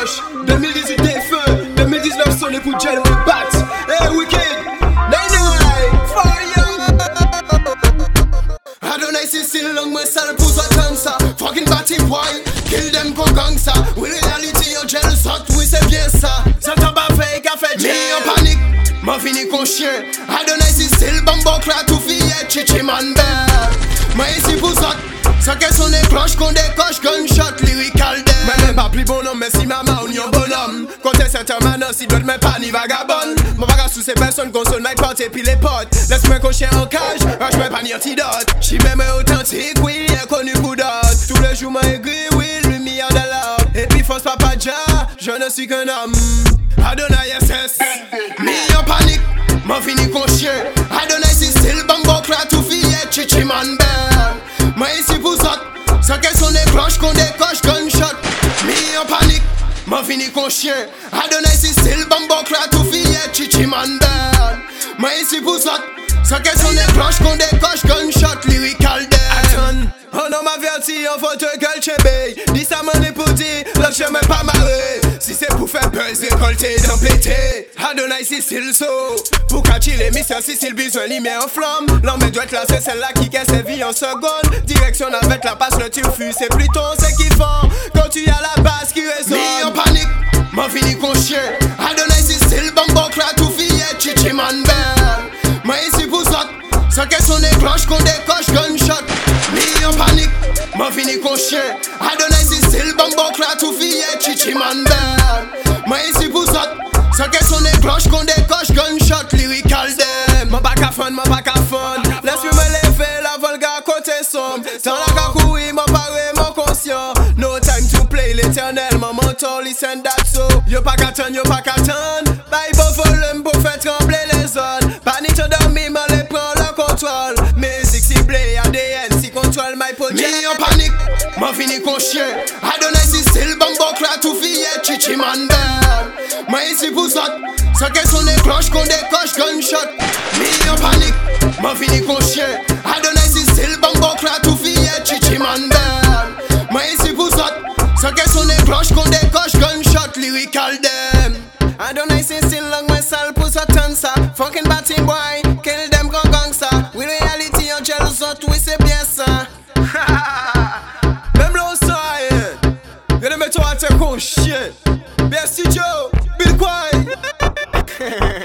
Rush 2018 des feux. 2019 sonné pour Jeremy Bat. Hey Wicked Nine Nine Fire. Adonai c'est still long moi sale pour toi comme ça. Fucking batty boy Kill them go gangsta We reality yo jealous hot oui c'est bien ça. Ça t'a pas fait qu'a fait J'ai en panique. M'a fini con chien. Adonai c'est still bambo clat tout fillette Chichi man bear Moi ici pour ça ça qu'elle sonne cloche qu'on décoche gunshot lyrical dead Mais même pas plus bon nom mais si maman ou yon bonhomme. Quand t'es certain maintenant si d'autres mais pas ni vagabonde. Mon bagage sous ces personnes console night party puis les potes. Laisse-moi cocher en cage, rush moi pas ni antidote. J'suis même authentique, oui, connu pour d'autres. Tous les jours m'a aigri, oui, lumière de l'homme Et puis force papa ja, je ne suis qu'un homme. Adonai SS, mis en panique, m'en fini con chien Adonai si bambo, clat, tout fillette, chichi man pour qu'elles sont des cloches qu'on décoche gunshot. Mis en panique, m'a fini con chien. Adonai si style bambo clat tout fillette, chichi man down. Moi ici pour ça, qu'elles sont des cloches qu'on décoche gunshot, lyrical dead. On m'averti en fauteuil gueule chébé. Dis ça m'en est pour dire, là je m'ai pas marré. Si c'est pour faire buzz, récolter, d'empléter. Adonai si style so. Pour catcher les missions, si c'est le besoin, l'y met en flamme. L'homme doit être là, celle-là qui casse ses vies en seconde. Direction avec la passe, le tir fut, c'est plutôt c'est kiffant. Quand tu as la base qui résonne. Mis en panique, m'en fini con chien. Adonai si style bambo clat, tout fillette, chichi man belle. Moi ici pour ça, ça sont des cloches qu'on décoche gunshot. Pan fini kon chen Adonay zisil Bambok la tou fye Chichi man ben Mwen isi pou sot Sot ke son e gloch Kon de koch Gunshot lirikal den Mwen baka fon Mwen baka fon Les mi me leve eh, La volga kote som. Tan la kakoui Mwen pare mwen konsyon. No time to play L'eternel Mwen mentor Listen dat so. Yo pa katan Yo pa katan Man fini kon chien. Adonay si sil bang bok la tou fye Chichi man dem Man isi pou sot Sake son e kloch kon dekosh gunshot Mi yon panik Man fini kon chien. Adonay si sil bang bok la tou fye Chichi man dem Man isi pou sot Sake son e kloch kon dekosh gunshot Lirikal dem. Adonay si sil lang men sal pou sot tan sa Fokin batin boy. le mettront à the oh shit. Merci Joe, be quiet.